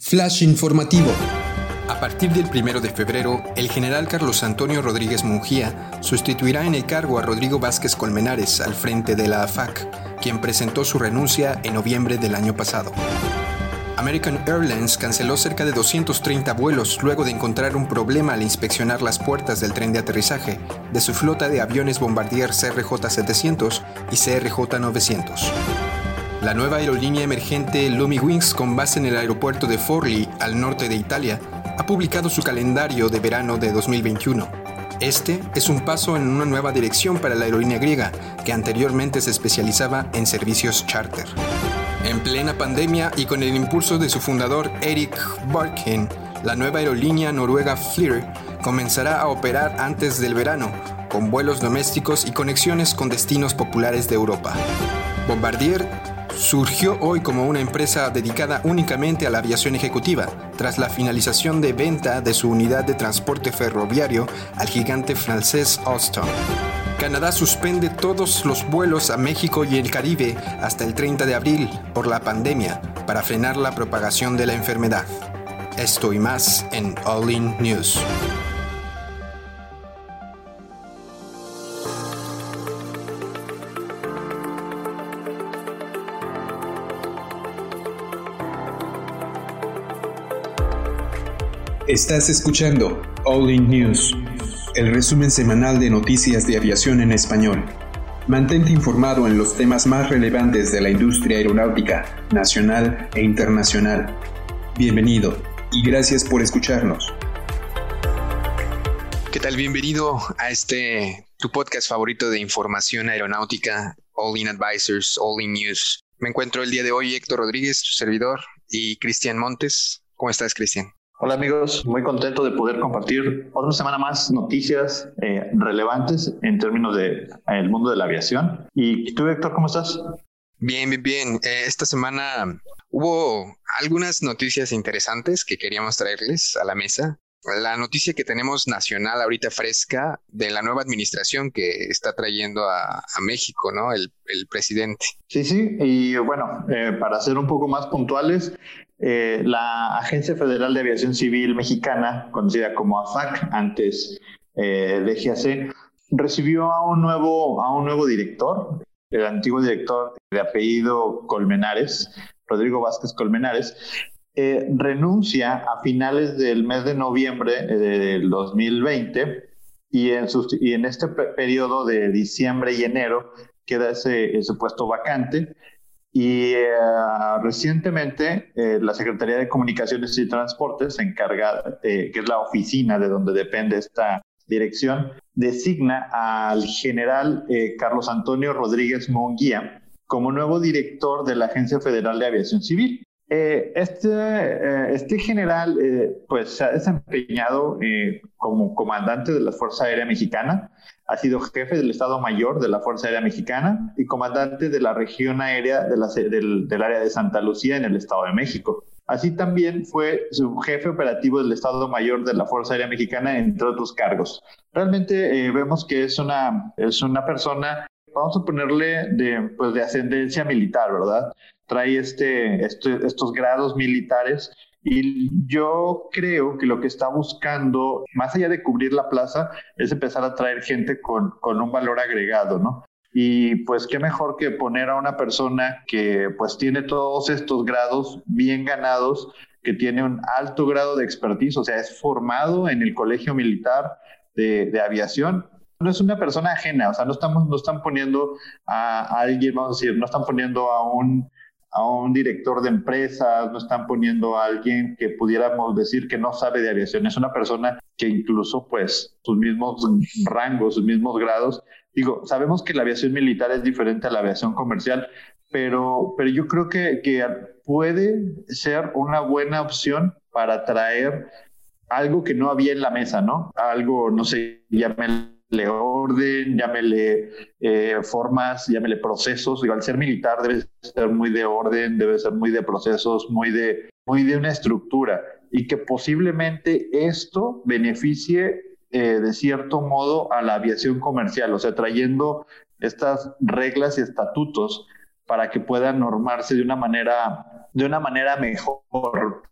Flash informativo. A partir del 1 de febrero, el general Carlos Antonio Rodríguez Mungía sustituirá en el cargo a Rodrigo Vázquez Colmenares al frente de la AFAC, quien presentó su renuncia en noviembre del año pasado. American Airlines canceló cerca de 230 vuelos luego de encontrar un problema al inspeccionar las puertas del tren de aterrizaje de su flota de aviones Bombardier CRJ-700 y CRJ-900. La nueva aerolínea emergente Lumi Wings con base en el aeropuerto de Forlì, al norte de Italia, ha publicado su calendario de verano de 2021. Este es un paso en una nueva dirección para la aerolínea griega, que anteriormente se especializaba en servicios charter. En plena pandemia y con el impulso de su fundador Eric Barkin, la nueva aerolínea noruega Flir comenzará a operar antes del verano, con vuelos domésticos y conexiones con destinos populares de Europa. Bombardier surgió hoy como una empresa dedicada únicamente a la aviación ejecutiva, tras la finalización de venta de su unidad de transporte ferroviario al gigante francés Alstom. Canadá suspende todos los vuelos a México y el Caribe hasta el 30 de abril por la pandemia para frenar la propagación de la enfermedad. Esto y más en All In News. Estás escuchando All In News, el resumen semanal de noticias de aviación en español. Mantente informado en los temas más relevantes de la industria aeronáutica, nacional e internacional. Bienvenido y gracias por escucharnos. ¿Qué tal? Bienvenido a este tu podcast favorito de información aeronáutica, All In Advisors, All In News. Me encuentro el día de hoy Héctor Rodríguez, tu servidor, y Cristian Montes. ¿Cómo estás, Cristian? Hola amigos, muy contento de poder compartir otra semana más noticias eh, relevantes en términos del el mundo de la aviación. ¿Y tú, Héctor, cómo estás? Bien, bien, bien. Eh, esta semana hubo algunas noticias interesantes que queríamos traerles a la mesa. La noticia que tenemos nacional ahorita fresca de la nueva administración que está trayendo a, México, ¿no? El, el, presidente. Sí, sí, y bueno, eh, para ser un poco más puntuales, eh, la Agencia Federal de Aviación Civil Mexicana, conocida como AFAC, antes eh, DGAC, recibió a un, nuevo, a un nuevo director, el antiguo director de apellido Colmenares, Rodrigo Vázquez Colmenares, eh, renuncia a finales del mes de noviembre del 2020 y en, y en este periodo de diciembre y enero queda ese, ese puesto vacante y eh, recientemente eh, la Secretaría de Comunicaciones y Transportes, se encarga, que es la oficina de donde depende esta dirección, designa al general eh, Carlos Antonio Rodríguez Monguía como nuevo director de la Agencia Federal de Aviación Civil. este, este general pues se ha desempeñado como comandante de la Fuerza Aérea Mexicana, ha sido jefe del Estado Mayor de la Fuerza Aérea Mexicana y comandante de la región aérea del, área de Santa Lucía en el Estado de México. Así también fue su jefe operativo del Estado Mayor de la Fuerza Aérea Mexicana, entre otros cargos. Realmente eh, vemos que es una, es una persona, vamos a ponerle de, pues de ascendencia militar, ¿verdad? Trae este, este estos grados militares y yo creo que lo que está buscando, más allá de cubrir la plaza, es empezar a traer gente con, con un valor agregado, ¿no? Y pues qué mejor que poner a una persona que pues tiene todos estos grados bien ganados, que tiene un alto grado de expertise, o sea, es formado en el colegio militar de, de aviación, no es una persona ajena, o sea, no estamos, no están poniendo a, a, alguien, vamos a decir, no están poniendo a un a un director de empresas, no están poniendo a alguien que pudiéramos decir que no sabe de aviación, es una persona que incluso pues sus mismos rangos, sus mismos grados, digo, sabemos que la aviación militar es diferente a la aviación comercial, pero, pero yo creo que, que puede ser una buena opción para traer algo que no había en la mesa, ¿no? Algo, no sé, llame le orden, llámele eh, formas, llámele procesos. Digo, al ser militar debe ser muy de orden, debe ser muy de procesos, muy de, muy de una estructura y que posiblemente esto beneficie eh, de cierto modo a la aviación comercial, o sea, trayendo estas reglas y estatutos para que pueda normarse de una manera, de una manera mejor.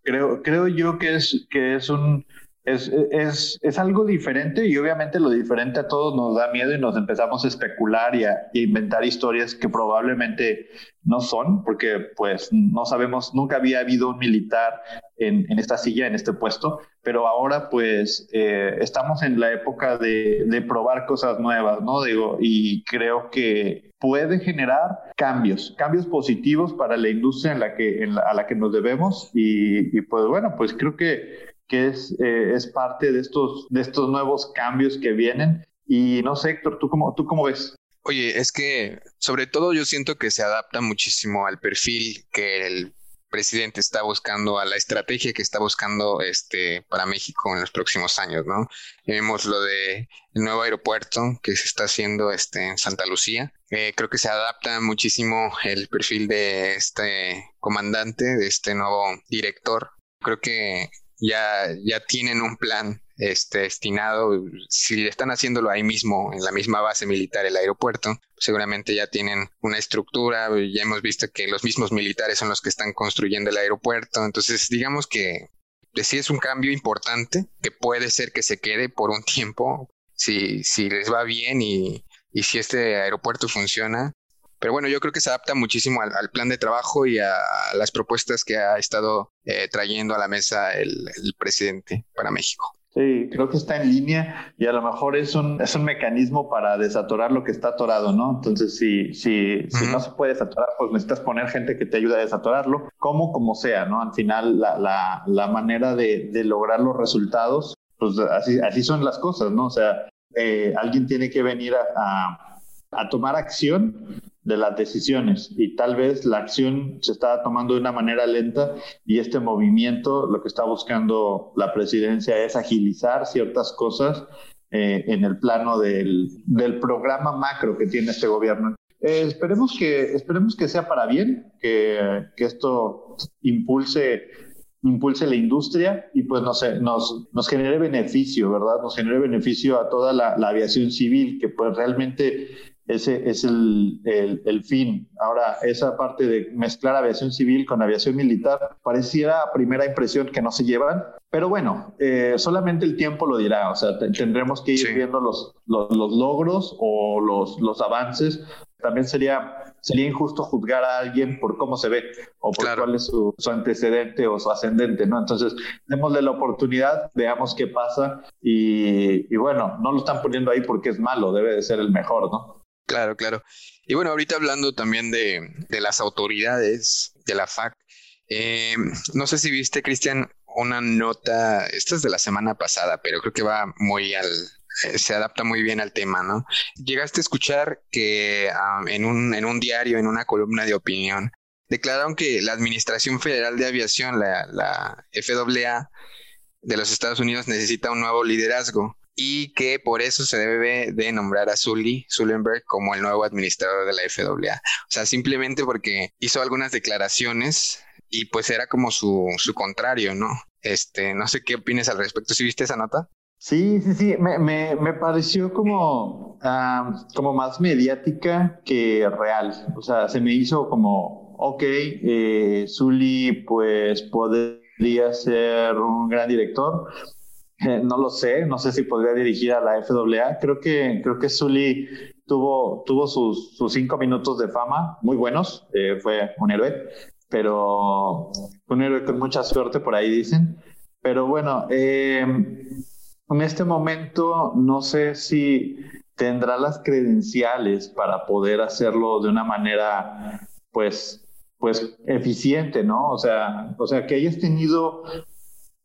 Creo, creo yo que es, que es un, es, es, es, algo diferente y obviamente lo diferente a todos nos da miedo y nos empezamos a especular y a, inventar historias que probablemente no son, porque pues no sabemos, nunca había habido un militar en, en esta silla, en este puesto, pero ahora pues eh, estamos en la época de, de, probar cosas nuevas, ¿no? Digo, y creo que puede generar cambios, cambios positivos para la industria en la que, en la, a la que nos debemos y, y pues bueno, pues creo que que es, eh, es parte de estos, de estos nuevos cambios que vienen. Y no sé, Héctor, ¿tú cómo, ¿tú cómo ves? Oye, es que sobre todo yo siento que se adapta muchísimo al perfil que el presidente está buscando, a la estrategia que está buscando este para México en los próximos años, ¿no? Vemos lo de nuevo aeropuerto que se está haciendo este, en Santa Lucía. Eh, creo que se adapta muchísimo el perfil de este comandante, de este nuevo director. Creo que ya, ya tienen un plan este, destinado, si están haciéndolo ahí mismo, en la misma base militar, el aeropuerto, seguramente ya tienen una estructura, ya hemos visto que los mismos militares son los que están construyendo el aeropuerto, entonces digamos que sí es un cambio importante, que puede ser que se quede por un tiempo, si, si les va bien y, y si este aeropuerto funciona, pero bueno, yo creo que se adapta muchísimo al, plan de trabajo y a, las propuestas que ha estado eh, trayendo a la mesa el, presidente para México. Sí, creo que está en línea y a lo mejor es un, es un mecanismo para desatorar lo que está atorado, ¿no? Entonces, si, si, si no se puede desatorar, pues necesitas poner gente que te ayude a desatorarlo, como como sea, ¿no? Al final, la, la, la manera de, de, lograr los resultados, pues así, así son las cosas, ¿no? O sea, eh, alguien tiene que venir a, a, a tomar acción de las decisiones y tal vez la acción se está tomando de una manera lenta y este movimiento lo que está buscando la presidencia es agilizar ciertas cosas eh, en el plano del, del, programa macro que tiene este gobierno. Eh, esperemos, que, esperemos que sea para bien, que, que esto impulse impulse la industria y pues nos, nos, nos genere beneficio, ¿verdad? Nos genere beneficio a toda la, la aviación civil, que pues realmente ese es el, el, fin. Ahora, esa parte de mezclar aviación civil con aviación militar pareciera a primera impresión que no se llevan, pero bueno, eh, solamente el tiempo lo dirá. O sea, tendremos que ir viendo los, los, los, logros o los, los avances. También sería, sería injusto juzgar a alguien por cómo se ve o por cuál es su, su, antecedente o su ascendente, ¿no? Entonces, démosle la oportunidad, veamos qué pasa y, y bueno, no lo están poniendo ahí porque es malo, debe de ser el mejor, ¿no? Claro, claro. Y bueno, ahorita hablando también de, de las autoridades de la FAC, eh, no sé si viste, Cristian, una nota, esta es de la semana pasada, pero creo que va muy al, eh, se adapta muy bien al tema, ¿no? Llegaste a escuchar que um, en, un, en un diario, en una columna de opinión, declararon que la Administración Federal de Aviación, la, la FAA de los Estados Unidos, necesita un nuevo liderazgo y que por eso se debe de nombrar a Sully Sullenberg como el nuevo administrador de la FAA. O sea, simplemente porque hizo algunas declaraciones y pues era como su, su contrario, ¿no? Este, no sé qué opinas al respecto. ¿Sí viste esa nota? Sí, sí, sí, me, me, me pareció como, uh, como más mediática que real. O sea, se me hizo como, ok, eh, Sully pues podría ser un gran director, no lo sé, no sé si podría dirigir a la FAA. Creo que, creo que Sully tuvo, tuvo sus, sus cinco minutos de fama muy buenos, eh, fue un héroe, pero un héroe con mucha suerte, por ahí dicen. Pero bueno, eh, en este momento no sé si tendrá las credenciales para poder hacerlo de una manera, pues, pues eficiente, ¿no? O sea, o sea, que hayas tenido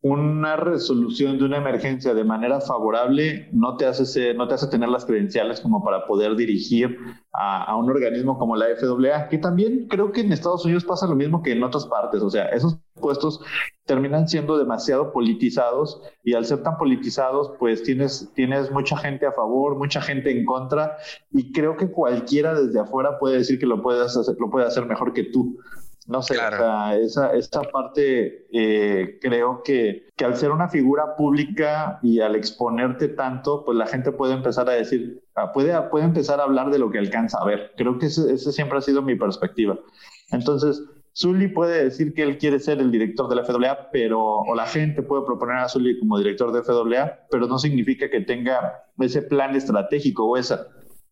una resolución de una emergencia de manera favorable no te hace, no te hace tener las credenciales como para poder dirigir a, a, un organismo como la FAA, que también creo que en Estados Unidos pasa lo mismo que en otras partes, o sea, esos puestos terminan siendo demasiado politizados y al ser tan politizados, pues tienes, tienes mucha gente a favor, mucha gente en contra y creo que cualquiera desde afuera puede decir que lo puedes hacer, lo puede hacer mejor que tú. No sé, esa, esa parte eh, creo que, que al ser una figura pública y al exponerte tanto, pues la gente puede empezar a decir, ah, puede, puede empezar a hablar de lo que alcanza a ver. Creo que esa siempre ha sido mi perspectiva. Entonces, Zully puede decir que él quiere ser el director de la FAA, pero, o la gente puede proponer a Zully como director de FAA, pero no significa que tenga ese plan estratégico o esa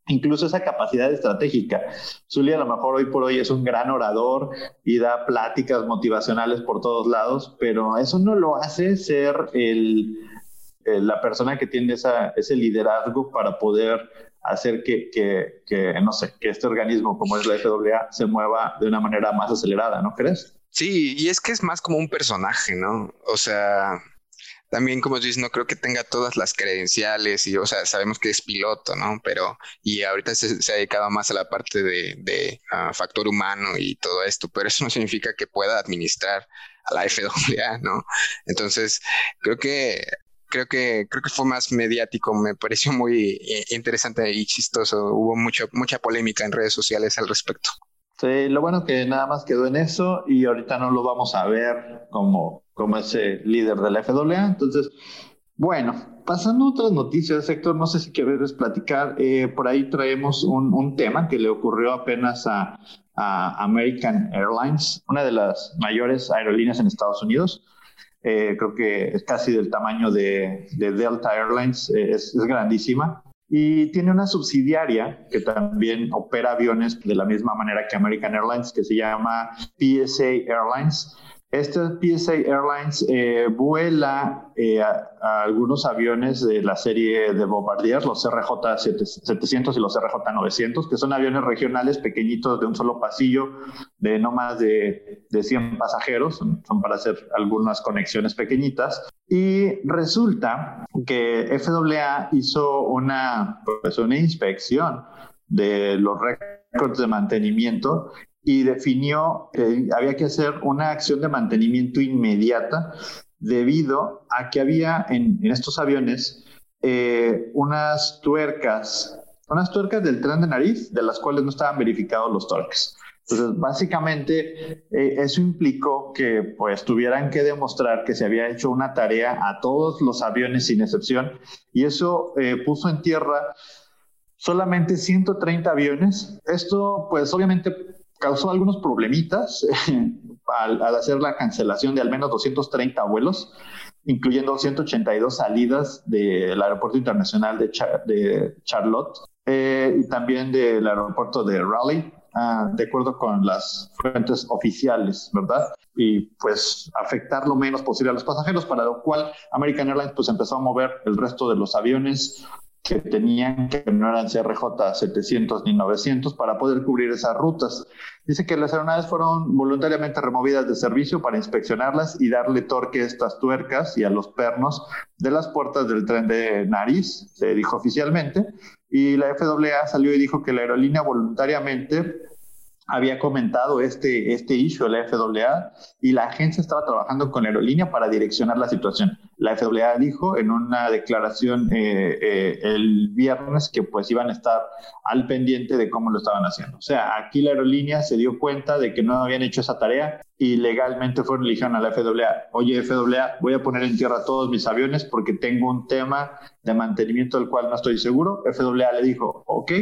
incluso esa capacidad estratégica. Zulia a lo mejor hoy por hoy es un gran orador y da pláticas motivacionales por todos lados, pero eso no lo hace ser el, la persona que tiene ese liderazgo para poder hacer que, que, que, no sé, que este organismo como es la FAA se mueva de una manera más acelerada, ¿no crees? Sí, y es que es más como un personaje, ¿no? O sea, también, como dices, no creo que tenga todas las credenciales y, o sea, sabemos que es piloto, ¿no? Pero, y ahorita se, ha dedicado más a la parte de, de ah, factor humano y todo esto, pero eso no significa que pueda administrar a la FAA, ¿no? Entonces, creo que creo que creo que fue más mediático, me pareció muy eh, interesante y chistoso. Hubo mucho, mucha polémica en redes sociales al respecto. Sí, lo bueno que nada más quedó en eso y ahorita no lo vamos a ver como como ese líder de la FAA. Entonces, bueno, pasando a otras noticias, Héctor, no sé si quieres platicar. Eh, por ahí traemos un, tema que le ocurrió apenas a, American Airlines, una de las mayores aerolíneas en Estados Unidos. Eh, creo que es casi del tamaño de, Delta Airlines, eh, es, es, grandísima. Y tiene una subsidiaria que también opera aviones de la misma manera que American Airlines, que se llama PSA Airlines. Este PSA Airlines eh, vuela eh, a, algunos aviones de la serie de Bombardier, los RJ700 y los RJ900, que son aviones regionales pequeñitos de un solo pasillo, de no más de, de 100 pasajeros, son para hacer algunas conexiones pequeñitas. Y resulta que FAA hizo una, pues, una inspección de los récords de mantenimiento y definió que había que hacer una acción de mantenimiento inmediata debido a que había en, estos aviones eh, unas tuercas, unas tuercas del tren de nariz de las cuales no estaban verificados los torques. Entonces, básicamente, eh, eso implicó que pues tuvieran que demostrar que se había hecho una tarea a todos los aviones sin excepción y eso eh, puso en tierra solamente 130 aviones. Esto, pues obviamente causó algunos problemitas al, hacer la cancelación de al menos 230 vuelos, incluyendo 182 salidas del aeropuerto internacional de, de Charlotte eh, y también del aeropuerto de Raleigh, ah, de acuerdo con las fuentes oficiales, ¿verdad? Y pues afectar lo menos posible a los pasajeros, para lo cual American Airlines pues empezó a mover el resto de los aviones que tenían que no eran CRJ 700 ni 900 para poder cubrir esas rutas. Dice que las aeronaves fueron voluntariamente removidas de servicio para inspeccionarlas y darle torque a estas tuercas y a los pernos de las puertas del tren de nariz, se dijo oficialmente. Y la FAA salió y dijo que la aerolínea voluntariamente había comentado este, este issue la FAA y la agencia estaba trabajando con la aerolínea para direccionar la situación. La FAA dijo en una declaración eh, eh, el viernes que pues iban a estar al pendiente de cómo lo estaban haciendo. O sea, aquí la aerolínea se dio cuenta de que no habían hecho esa tarea y legalmente fueron y a la FAA, oye FAA, voy a poner en tierra todos mis aviones porque tengo un tema de mantenimiento del cual no estoy seguro. FAA le dijo, ok,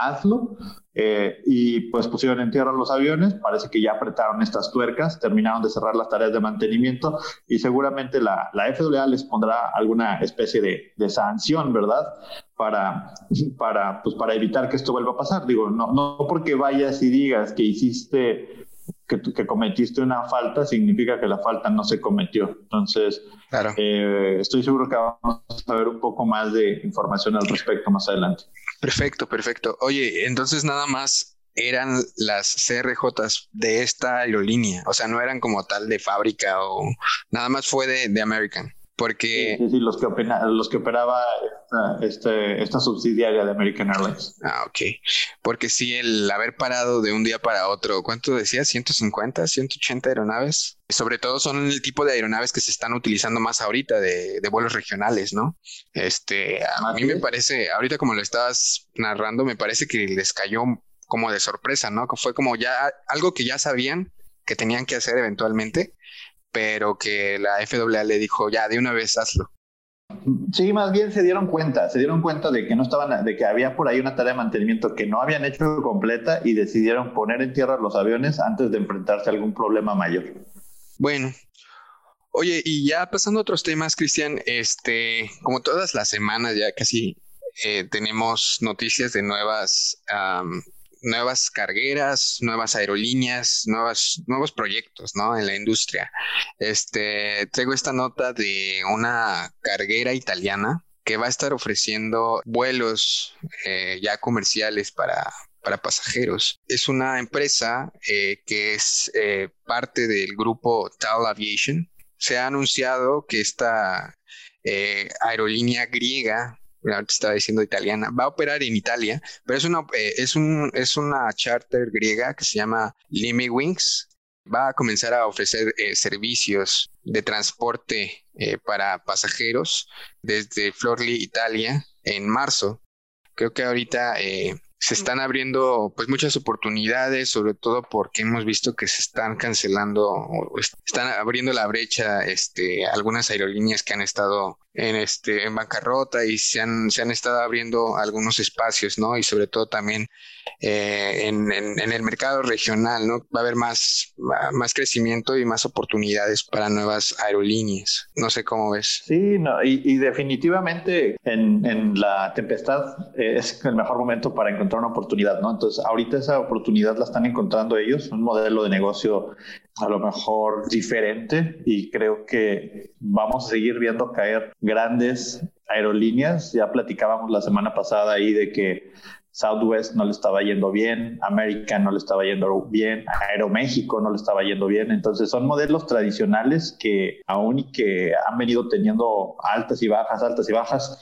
hazlo. Eh, y pues pusieron en tierra los aviones, parece que ya apretaron estas tuercas, terminaron de cerrar las tareas de mantenimiento y seguramente la, la FAA les pondrá alguna especie de, de, sanción, ¿verdad? Para, para, pues para evitar que esto vuelva a pasar. Digo, no, no porque vayas y digas que hiciste que, que, cometiste una falta significa que la falta no se cometió. Entonces, claro. eh, estoy seguro que vamos a ver un poco más de información al respecto más adelante. Perfecto, perfecto. Oye, entonces nada más eran las CRJs de esta aerolínea, o sea, no eran como tal de fábrica o nada más fue de, de American. Porque... Sí, sí, los, que los que operaba esta, este, esta, subsidiaria de American Airlines. Ah, ok. Porque sí, el haber parado de un día para otro, ¿cuánto decías? ¿150, 180 aeronaves? Sobre todo son el tipo de aeronaves que se están utilizando más ahorita de, de vuelos regionales, ¿no? Este, a mí me parece, ahorita como lo estabas narrando, me parece que les cayó como de sorpresa, ¿no? Fue como ya algo que ya sabían, que tenían que hacer eventualmente, pero que la FAA le dijo, ya, de una vez hazlo. Sí, más bien se dieron cuenta, se dieron cuenta de que no estaban, de que había por ahí una tarea de mantenimiento que no habían hecho completa y decidieron poner en tierra los aviones antes de enfrentarse a algún problema mayor. Bueno, oye, y ya pasando a otros temas, Cristian, este, como todas las semanas ya casi eh, tenemos noticias de nuevas nuevas cargueras, nuevas aerolíneas, nuevas, nuevos proyectos, ¿no? En la industria. Este, traigo esta nota de una carguera italiana que va a estar ofreciendo vuelos eh, ya comerciales para, para pasajeros. Es una empresa eh, que es eh, parte del grupo Tal Aviation. Se ha anunciado que esta aerolínea griega estaba diciendo italiana, va a operar en Italia, pero es una, eh, es un, es una charter griega que se llama Lime Wings. Va a comenzar a ofrecer eh, servicios de transporte eh, para pasajeros desde Florli, Italia, en marzo. Creo que ahorita se están abriendo pues muchas oportunidades, sobre todo porque hemos visto que se están cancelando están abriendo la brecha este algunas aerolíneas que han estado en este en bancarrota y se han, se han estado abriendo algunos espacios, ¿no? Y sobre todo también eh, en, en, el mercado regional, ¿no? Va a haber más, más crecimiento y más oportunidades para nuevas aerolíneas. No sé cómo ves. Sí, no, y, y definitivamente en, en, la tempestad es el mejor momento para encontrar una oportunidad, ¿no? Entonces, ahorita esa oportunidad la están encontrando ellos, un modelo de negocio a lo mejor diferente y creo que vamos a seguir viendo caer grandes aerolíneas. Ya platicábamos la semana pasada ahí de que Southwest no le estaba yendo bien, American no le estaba yendo bien, Aeroméxico no le estaba yendo bien. Entonces son modelos tradicionales que aún y que han venido teniendo altas y bajas, altas y bajas,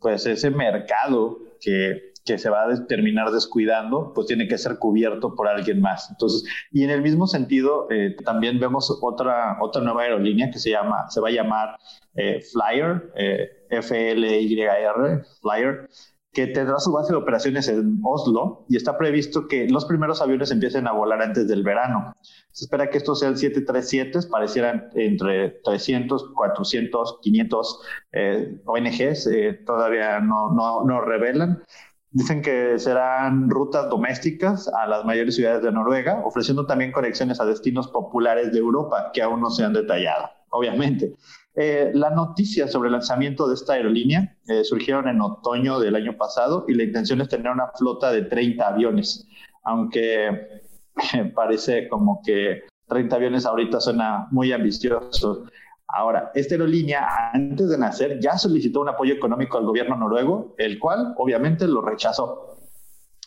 pues ese mercado que que se va a terminar descuidando, pues tiene que ser cubierto por alguien más. Entonces, y en el mismo sentido, eh, también vemos otra, otra nueva aerolínea que se llama, se va a llamar eh, Flyer, eh, F-L-Y-R, Flyer, que tendrá su base de operaciones en Oslo y está previsto que los primeros aviones empiecen a volar antes del verano. Se espera que estos sean 737, parecieran entre 300, 400, 500 ONGs, todavía no, no, no revelan. Dicen que serán rutas domésticas a las mayores ciudades de Noruega, ofreciendo también conexiones a destinos populares de Europa que aún no se han detallado, obviamente. Eh, la noticia sobre el lanzamiento de esta aerolínea eh, surgieron en otoño del año pasado y la intención es tener una flota de 30 aviones, aunque parece como que 30 aviones ahorita suena muy ambicioso. Ahora, esta aerolínea, antes de nacer, ya solicitó un apoyo económico al gobierno noruego, el cual obviamente lo rechazó.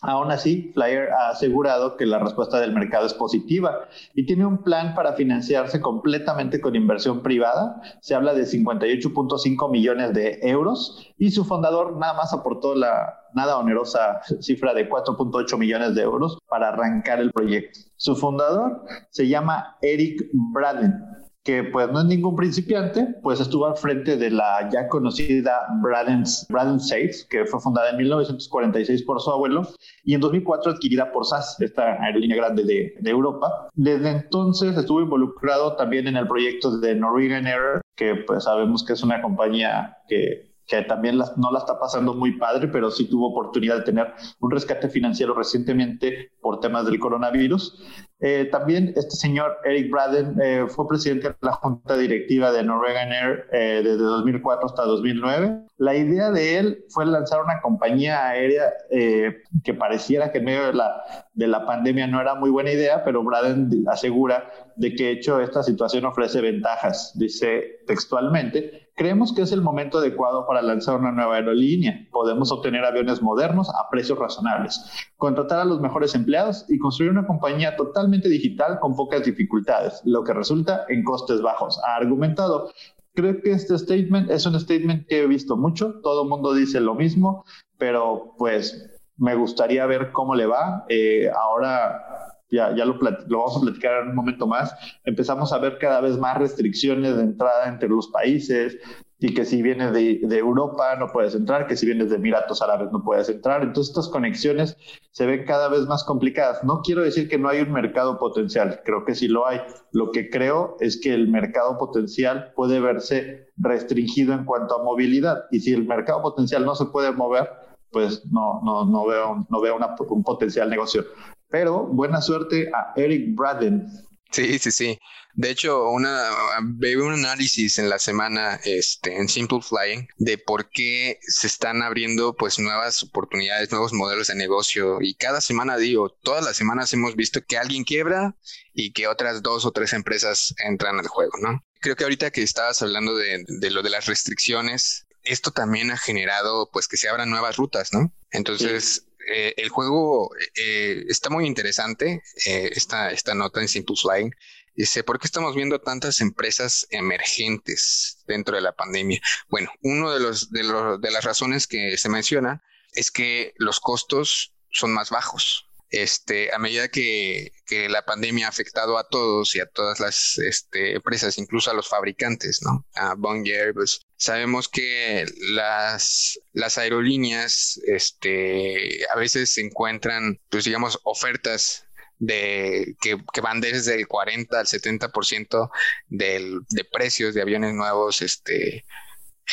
Aún así, Flyer ha asegurado que la respuesta del mercado es positiva y tiene un plan para financiarse completamente con inversión privada. Se habla de 58.5 millones de euros y su fundador nada más aportó la nada onerosa cifra de 4.8 millones de euros para arrancar el proyecto. Su fundador se llama Eric Braden que pues no es ningún principiante, pues estuvo al frente de la ya conocida Braden, Braden Safe, que fue fundada en 1946 por su abuelo y en 2004 adquirida por SAS, esta aerolínea grande de, de Europa. Desde entonces estuvo involucrado también en el proyecto de Norwegian Air, que pues sabemos que es una compañía que que también no la está pasando muy padre, pero sí tuvo oportunidad de tener un rescate financiero recientemente por temas del coronavirus. Eh, también este señor Eric Braden eh, fue presidente de la junta directiva de Norwegian Air eh, desde 2004 hasta 2009. La idea de él fue lanzar una compañía aérea que pareciera que en medio de la, de la pandemia no era muy buena idea, pero Braden asegura de que hecho esta situación ofrece ventajas. Dice textualmente, Creemos que es el momento adecuado para lanzar una nueva aerolínea. Podemos obtener aviones modernos a precios razonables, contratar a los mejores empleados y construir una compañía totalmente digital con pocas dificultades, lo que resulta en costes bajos. Ha argumentado. Creo que este statement es un statement que he visto mucho. Todo el mundo dice lo mismo, pero pues me gustaría ver cómo le va. Eh, ahora ya, ya lo, lo, vamos a platicar en un momento más, empezamos a ver cada vez más restricciones de entrada entre los países, y que si vienes de, de, Europa no puedes entrar, que si vienes de Emiratos Árabes no puedes entrar. Entonces estas conexiones se ven cada vez más complicadas. No quiero decir que no hay un mercado potencial, creo que sí lo hay. Lo que creo es que el mercado potencial puede verse restringido en cuanto a movilidad y si el mercado potencial no se puede mover, pues no, no, no veo, no veo un potencial negocio. Pero buena suerte a Eric Braden, Sí, sí, sí. De hecho, una, veo un análisis en la semana este, en Simple Flying de por qué se están abriendo pues nuevas oportunidades, nuevos modelos de negocio. Y cada semana digo, todas las semanas hemos visto que alguien quiebra y que otras dos o tres empresas entran al juego, ¿no? Creo que ahorita que estabas hablando de, de lo de las restricciones, esto también ha generado pues que se abran nuevas rutas, ¿no? Entonces, eh, el juego eh, está muy interesante, eh, esta, esta nota en Simple Flying. Dice, ¿por qué estamos viendo tantas empresas emergentes dentro de la pandemia? Bueno, uno de, los, de, los, de las razones que se menciona es que los costos son más bajos este, a medida que, la pandemia ha afectado a todos y a todas las este, empresas, incluso a los fabricantes, ¿no? A Boeing Airbus, sabemos que las, las aerolíneas este, a veces se encuentran, pues digamos, ofertas de que, van desde el 40 al 70% del, de precios de aviones nuevos este,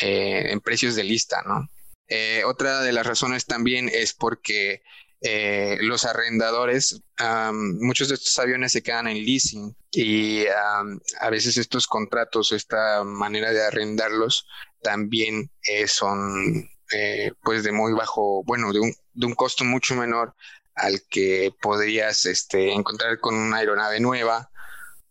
eh, en precios de lista, ¿no? Eh, otra de las razones también es porque eh, los arrendadores, muchos de estos aviones se quedan en leasing y a veces estos contratos, esta manera de arrendarlos, también eh, son eh, pues de muy bajo, bueno, de un, de un costo mucho menor al que podrías este, encontrar con una aeronave nueva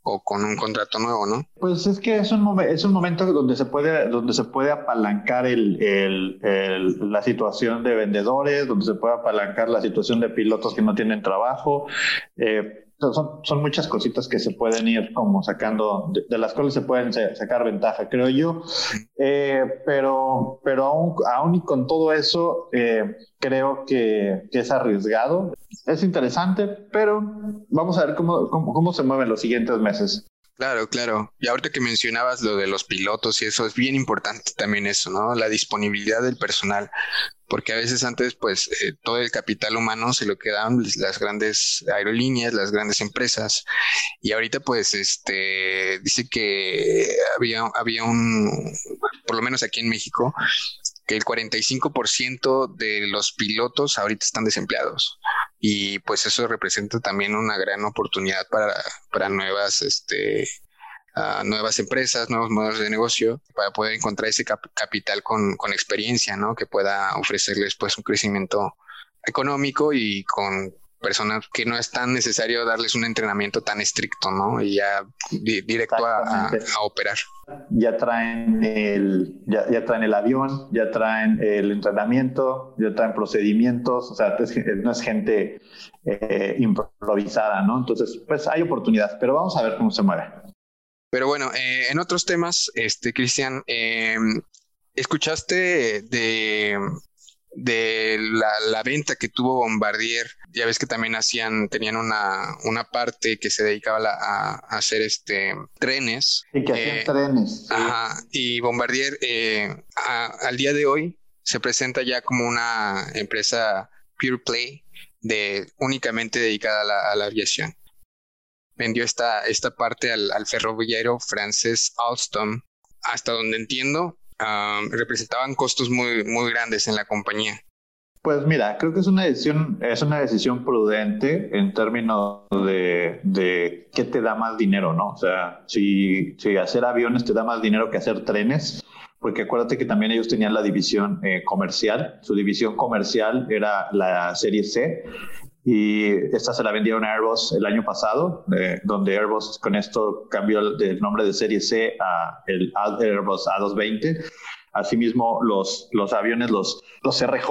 o con un contrato nuevo, ¿no? Pues es que es un, es un momento donde se puede, donde se puede apalancar el, el, la situación de vendedores, donde se puede apalancar la situación de pilotos que no tienen trabajo. Eh, son, son, muchas cositas que se pueden ir como sacando, de, las cuales se pueden sacar ventaja, creo yo. Eh, pero pero aún, aún, y con todo eso, eh, creo que, que, es arriesgado. Es interesante, pero vamos a ver cómo, cómo, cómo se mueven los siguientes meses. Claro, claro. Y ahorita que mencionabas lo de los pilotos y eso, es bien importante también eso, ¿no? La disponibilidad del personal porque a veces antes pues eh, todo el capital humano se lo quedaban las grandes aerolíneas, las grandes empresas. Y ahorita pues este dice que había había un por lo menos aquí en México que el 45% de los pilotos ahorita están desempleados. Y pues eso representa también una gran oportunidad para, para nuevas este a nuevas empresas, nuevos modelos de negocio para poder encontrar ese capital con, con, experiencia, ¿no? Que pueda ofrecerles pues un crecimiento económico y con personas que no es tan necesario darles un entrenamiento tan estricto, ¿no? Y ya directo a, a, operar. Ya traen el, ya, ya, traen el avión, ya traen el entrenamiento, ya traen procedimientos, o sea, no es gente eh, improvisada, ¿no? Entonces, pues hay oportunidad, pero vamos a ver cómo se mueve. Pero bueno, eh, en otros temas, este, Cristian, em, ¿escuchaste de, de la, venta que tuvo Bombardier? Ya ves que también hacían, tenían una, una parte que se dedicaba a, hacer este trenes. Y que hacían eh, trenes. Ajá, y Bombardier eh, al día de hoy se presenta ya como una empresa pure play de únicamente dedicada a la, a la aviación vendió esta, esta parte al, al ferroviario francés Alstom. Hasta donde entiendo, representaban costos muy, muy grandes en la compañía. Pues mira, creo que es una decisión, es una decisión prudente en términos de, de qué te da más dinero, ¿no? O sea, si, si hacer aviones te da más dinero que hacer trenes, porque acuérdate que también ellos tenían la división eh, comercial, su división comercial era la serie C y esta se la vendieron a Airbus el año pasado, eh, donde Airbus con esto cambió el, nombre de serie C a el Airbus A220. Asimismo, los, los aviones, los, los RJ,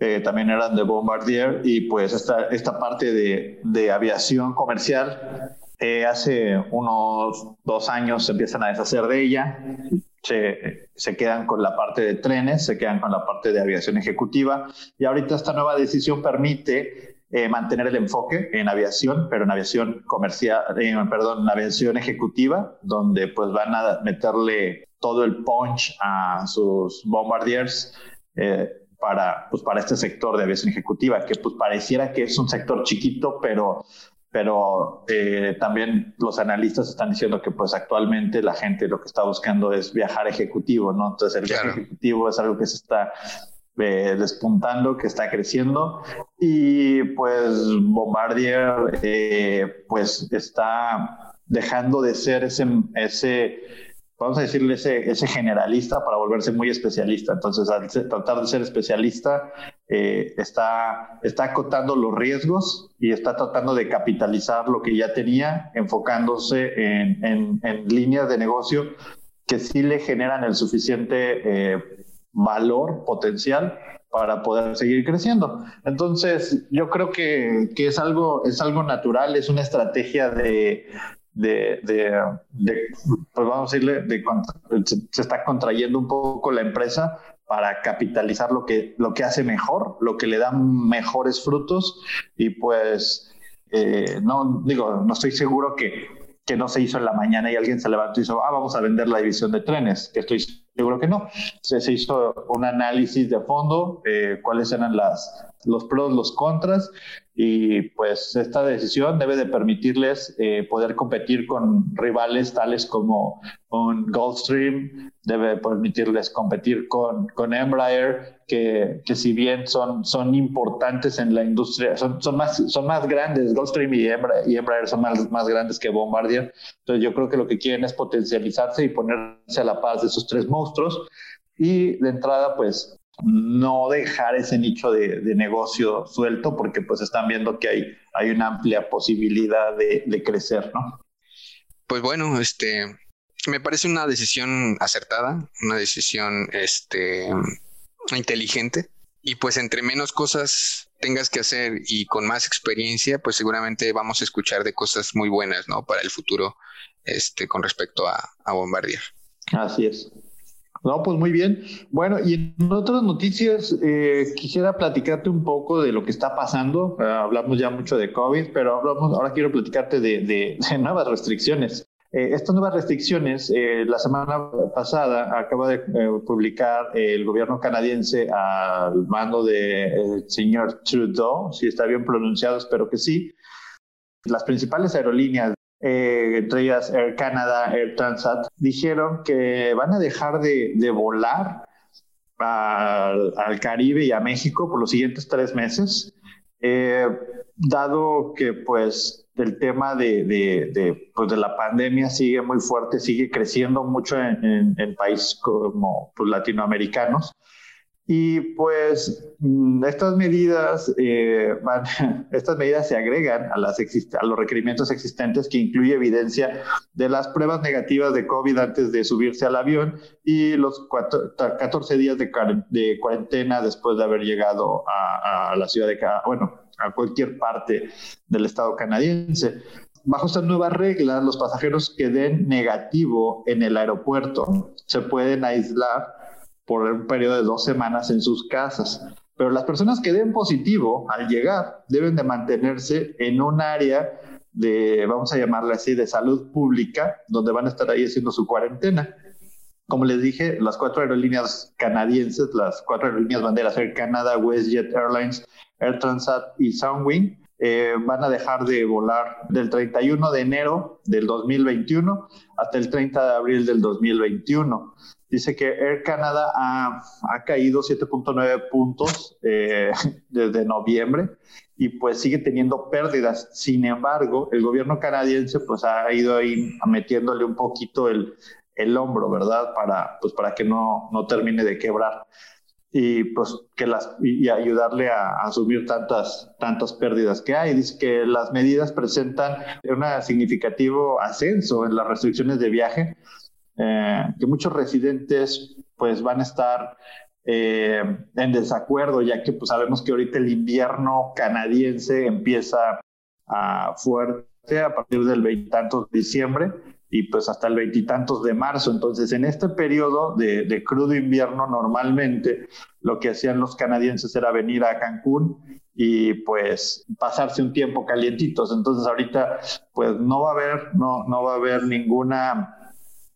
eh, también eran de Bombardier y pues esta, esta parte de, de aviación comercial eh, hace unos dos años se empiezan a deshacer de ella, se, se, quedan con la parte de trenes, se quedan con la parte de aviación ejecutiva. Y ahorita esta nueva decisión permite eh, mantener el enfoque en aviación, pero en aviación comercial, eh, perdón, en aviación ejecutiva, donde pues van a meterle todo el punch a sus bombardiers eh, para, pues, para este sector de aviación ejecutiva, que pues pareciera que es un sector chiquito, pero pero eh, también los analistas están diciendo que pues actualmente la gente lo que está buscando es viajar ejecutivo, ¿no? Entonces el viaje ejecutivo es algo que se está eh, despuntando, que está creciendo y pues Bombardier eh, pues está dejando de ser ese, ese vamos a decirle, ese, ese generalista para volverse muy especialista. Entonces, al tratar de ser especialista, eh, está, está acotando los riesgos y está tratando de capitalizar lo que ya tenía, enfocándose en, en, en líneas de negocio que sí le generan el suficiente eh, valor potencial para poder seguir creciendo. Entonces, yo creo que, que, es, algo, es algo natural, es una estrategia de, de, de, pues vamos a decirle, de, se está contrayendo un poco la empresa para capitalizar lo que, lo que hace mejor, lo que le da mejores frutos y pues eh, no digo, no estoy seguro que, que no se hizo en la mañana y alguien se levantó y dijo, ah, vamos a vender la división de trenes, que estoy seguro que no. Se, se hizo un análisis de fondo, eh, cuáles eran las, los pros, los contras, y pues esta decisión debe de permitirles eh, poder competir con rivales tales como un Gulfstream, debe permitirles competir con, con Embraer, que, que, si bien son, son importantes en la industria, son, son, más, son más grandes, Gulfstream y Embraer, y Embraer son más, más grandes que Bombardier, entonces yo creo que lo que quieren es potencializarse y ponerse a la paz de esos tres monstruos. Y de entrada, pues no dejar ese nicho de, negocio suelto porque pues están viendo que hay, hay una amplia posibilidad de, crecer, ¿no? Pues bueno, este, me parece una decisión acertada, una decisión este, inteligente y pues entre menos cosas tengas que hacer y con más experiencia, pues seguramente vamos a escuchar de cosas muy buenas, ¿no? Para el futuro, este, con respecto a, a Bombardier. Así es. No, pues muy bien. Bueno, y en otras noticias, eh, quisiera platicarte un poco de lo que está pasando. Eh, hablamos ya mucho de COVID, pero ahora quiero platicarte de, nuevas restricciones. Eh, estas nuevas restricciones, la semana pasada acaba de publicar el gobierno canadiense al mando del señor Trudeau, si está bien pronunciado, espero que sí. Las principales aerolíneas eh, entre ellas Air Canada, Air Transat, dijeron que van a dejar de, volar al, Caribe y a México por los siguientes tres meses, eh, dado que pues el tema de, de, pues, de, la pandemia sigue muy fuerte, sigue creciendo mucho en, en países como pues, latinoamericanos. Y pues mm, estas medidas, eh, van, estas medidas se agregan a, las a los requerimientos existentes que incluye evidencia de las pruebas negativas de COVID antes de subirse al avión y los 14 días de, de, cuarentena después de haber llegado a, a la ciudad de, bueno, a cualquier parte del estado canadiense. Bajo estas nuevas reglas, los pasajeros que den negativo en el aeropuerto se pueden aislar por un periodo de dos semanas en sus casas. Pero las personas que den positivo al llegar deben de mantenerse en un área de, vamos a llamarle así, de salud pública, donde van a estar ahí haciendo su cuarentena. Como les dije, las cuatro aerolíneas canadienses, las cuatro aerolíneas banderas, Air Canada, WestJet Airlines, Air Transat y Soundwing, eh, van a dejar de volar del 31 de enero del 2021 hasta el 30 de abril del 2021 dice que Air Canada ha, ha caído 7.9 puntos eh, desde noviembre y pues sigue teniendo pérdidas. Sin embargo, el gobierno canadiense pues ha ido ahí metiéndole un poquito el, el hombro, ¿verdad? Para, pues, para que no, no termine de quebrar y pues que las y ayudarle a, asumir tantas tantas pérdidas que hay dice que las medidas presentan un significativo ascenso en las restricciones de viaje eh, que muchos residentes pues van a estar eh, en desacuerdo, ya que pues sabemos que ahorita el invierno canadiense empieza a fuerte a partir del veintitantos de diciembre y pues hasta el veintitantos de marzo. Entonces, en este periodo de, de, crudo invierno, normalmente lo que hacían los canadienses era venir a Cancún y pues pasarse un tiempo calientitos. Entonces, ahorita pues no va a haber, no, no va a haber ninguna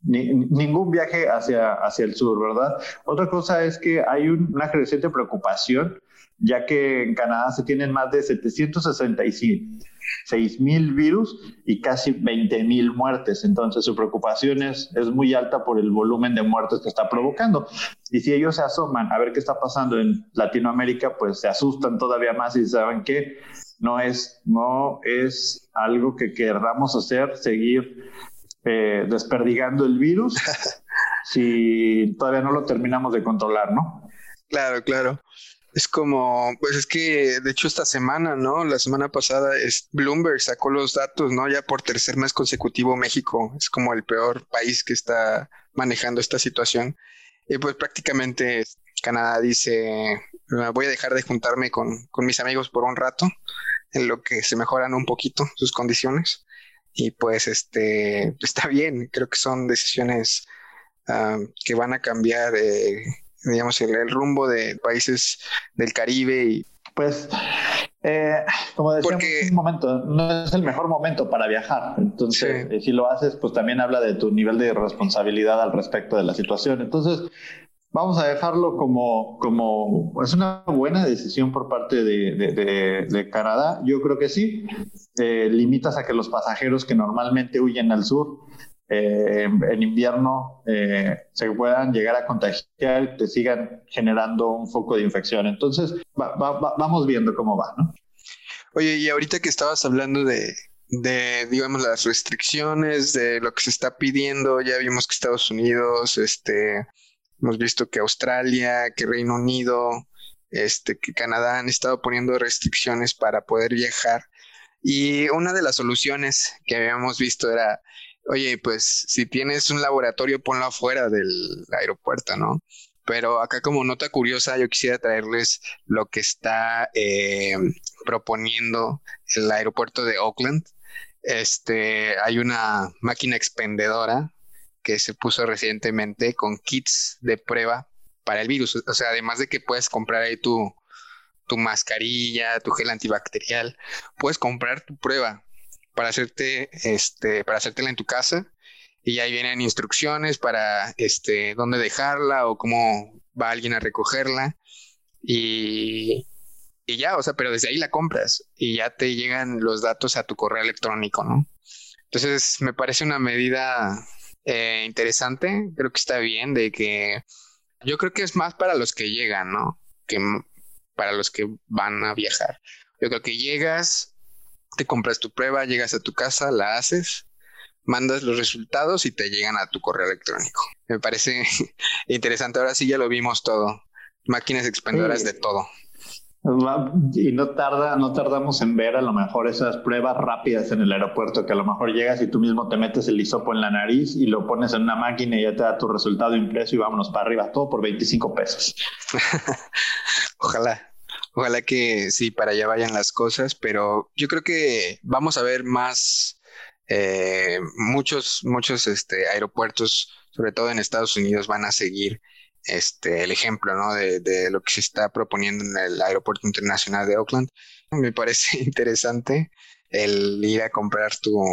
ningún viaje hacia, hacia el sur, ¿verdad? Otra cosa es que hay una creciente preocupación, ya que en Canadá se tienen más de 766 mil virus y casi 20 mil muertes. Entonces su preocupación es, es muy alta por el volumen de muertes que está provocando. Y si ellos se asoman a ver qué está pasando en Latinoamérica, pues se asustan todavía más y saben que no es, no es algo que querramos hacer, seguir eh, desperdigando el virus si todavía no lo terminamos de controlar, ¿no? Claro, claro. Es como, pues es que de hecho esta semana, ¿no? La semana pasada es Bloomberg sacó los datos, ¿no? Ya por tercer mes consecutivo México es como el peor país que está manejando esta situación. Y pues prácticamente Canadá dice, voy a dejar de juntarme con, con mis amigos por un rato, en lo que se mejoran un poquito sus condiciones y pues este está bien, creo que son decisiones ah, que van a cambiar, eh, digamos, el, rumbo de países del Caribe y pues eh, como decía Porque... un momento, no es el mejor momento para viajar. Entonces, eh, si lo haces, pues también habla de tu nivel de responsabilidad al respecto de la situación. Entonces, vamos a dejarlo como, como es una buena decisión por parte de, de, Canadá. Yo creo que sí. Eh, limitas a que los pasajeros que normalmente huyen al sur eh, en invierno eh, se puedan llegar a contagiar y te sigan generando un foco de infección. Entonces, vamos viendo cómo va, ¿no? Oye, y ahorita que estabas hablando de, de, digamos, las restricciones, de lo que se está pidiendo, ya vimos que Estados Unidos, este, Hemos visto que Australia, que Reino Unido, este, que Canadá han estado poniendo restricciones para poder viajar. Y una de las soluciones que habíamos visto era, oye, pues si tienes un laboratorio, ponlo afuera del aeropuerto, ¿no? Pero acá como nota curiosa, yo quisiera traerles lo que está eh, proponiendo el aeropuerto de Oakland. Este, hay una máquina expendedora que se puso recientemente con kits de prueba para el virus. O sea, además de que puedes comprar ahí tu, tu mascarilla, tu gel antibacterial, puedes comprar tu prueba para hacerte, este, para hacértela en tu casa y ahí vienen instrucciones para, este, dónde dejarla o cómo va alguien a recogerla y, ya, o sea, pero desde ahí la compras y ya te llegan los datos a tu correo electrónico, ¿no? Entonces, me parece una medida eh, interesante, creo que está bien, de que yo creo que es más para los que llegan, ¿no? Para los que van a viajar. Yo creo que llegas, te compras tu prueba, llegas a tu casa, la haces, mandas los resultados y te llegan a tu correo electrónico. Me parece interesante. Ahora sí ya lo vimos todo. Máquinas expendedoras de todo. Y no tarda, no tardamos en ver a lo mejor esas pruebas rápidas en el aeropuerto, que a lo mejor llegas y tú mismo te metes el hisopo en la nariz y lo pones en una máquina y ya te da tu resultado impreso y vámonos para arriba, todo por 25 pesos. ojalá, ojalá que sí, para allá vayan las cosas, pero yo creo que vamos a ver más, eh, muchos, muchos este, aeropuertos, sobre todo en Estados Unidos, van a seguir este, el ejemplo ¿no? de, lo que se está proponiendo en el Aeropuerto Internacional de Oakland. Me parece interesante el ir a comprar tu,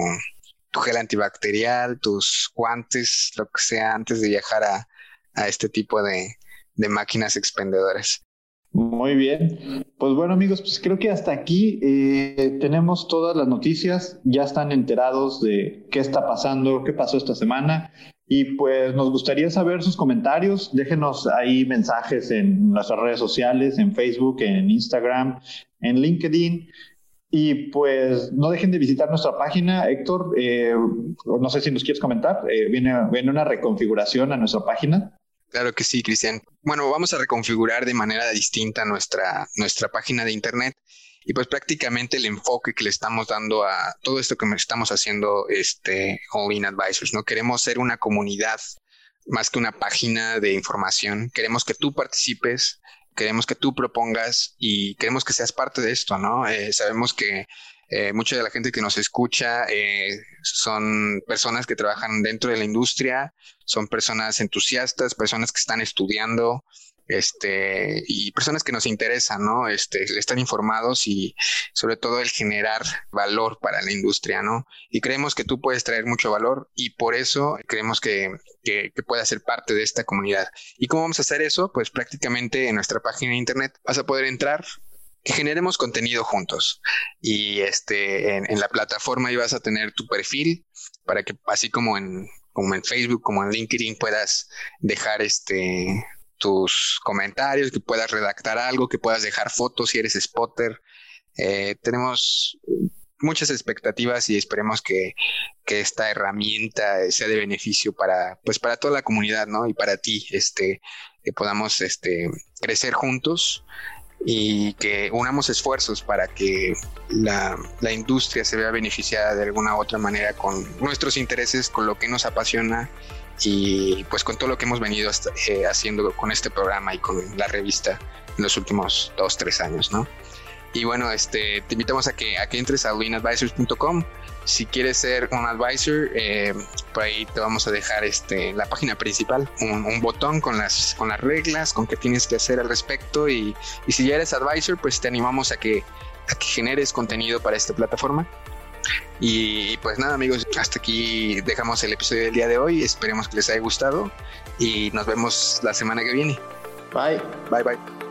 tu gel antibacterial, tus guantes, lo que sea, antes de viajar a, a este tipo de, de máquinas expendedoras. Muy bien. Pues bueno amigos, pues creo que hasta aquí eh, tenemos todas las noticias, ya están enterados de qué está pasando, qué pasó esta semana. Y pues nos gustaría saber sus comentarios. Déjenos ahí mensajes en nuestras redes sociales, en Facebook, en Instagram, en LinkedIn. Y pues no dejen de visitar nuestra página, Héctor. Eh, no sé si nos quieres comentar. Eh, viene, viene una reconfiguración a nuestra página. Claro que sí, Cristian. Bueno, vamos a reconfigurar de manera distinta nuestra, nuestra página de internet y pues prácticamente el enfoque que le estamos dando a todo esto que estamos haciendo este All In Advisors, ¿no? Queremos ser una comunidad más que una página de información. Queremos que tú participes, queremos que tú propongas y queremos que seas parte de esto, ¿no? Eh, sabemos que eh, mucha de la gente que nos escucha eh, son personas que trabajan dentro de la industria, son personas entusiastas, personas que están estudiando, este, y personas que nos interesan, ¿no? Este, están informados y sobre todo el generar valor para la industria, ¿no? Y creemos que tú puedes traer mucho valor y por eso creemos que, que, que puedas ser parte de esta comunidad. ¿Y cómo vamos a hacer eso? Pues prácticamente en nuestra página de internet vas a poder entrar generemos contenido juntos. Y este, en, la plataforma ibas a tener tu perfil para que así como en, como en Facebook, como en LinkedIn puedas dejar este tus comentarios, que puedas redactar algo, que puedas dejar fotos si eres spotter. Eh, tenemos muchas expectativas y esperemos que, que, esta herramienta sea de beneficio para, pues para toda la comunidad, ¿no? Y para ti, este, que podamos este, crecer juntos y que unamos esfuerzos para que la, la, industria se vea beneficiada de alguna u otra manera con nuestros intereses, con lo que nos apasiona y pues con todo lo que hemos venido eh, haciendo con este programa y con la revista en los últimos dos, tres años, ¿no? Y bueno, este, te invitamos a que, a que entres a winadvisors.com. Si quieres ser un advisor, eh, por ahí te vamos a dejar este, la página principal, un, botón con las, con las reglas, con qué tienes que hacer al respecto. Y, y, si ya eres advisor, pues te animamos a que, a que generes contenido para esta plataforma. Y pues nada amigos, hasta aquí dejamos el episodio del día de hoy. Esperemos que les haya gustado y nos vemos la semana que viene. Bye. Bye bye.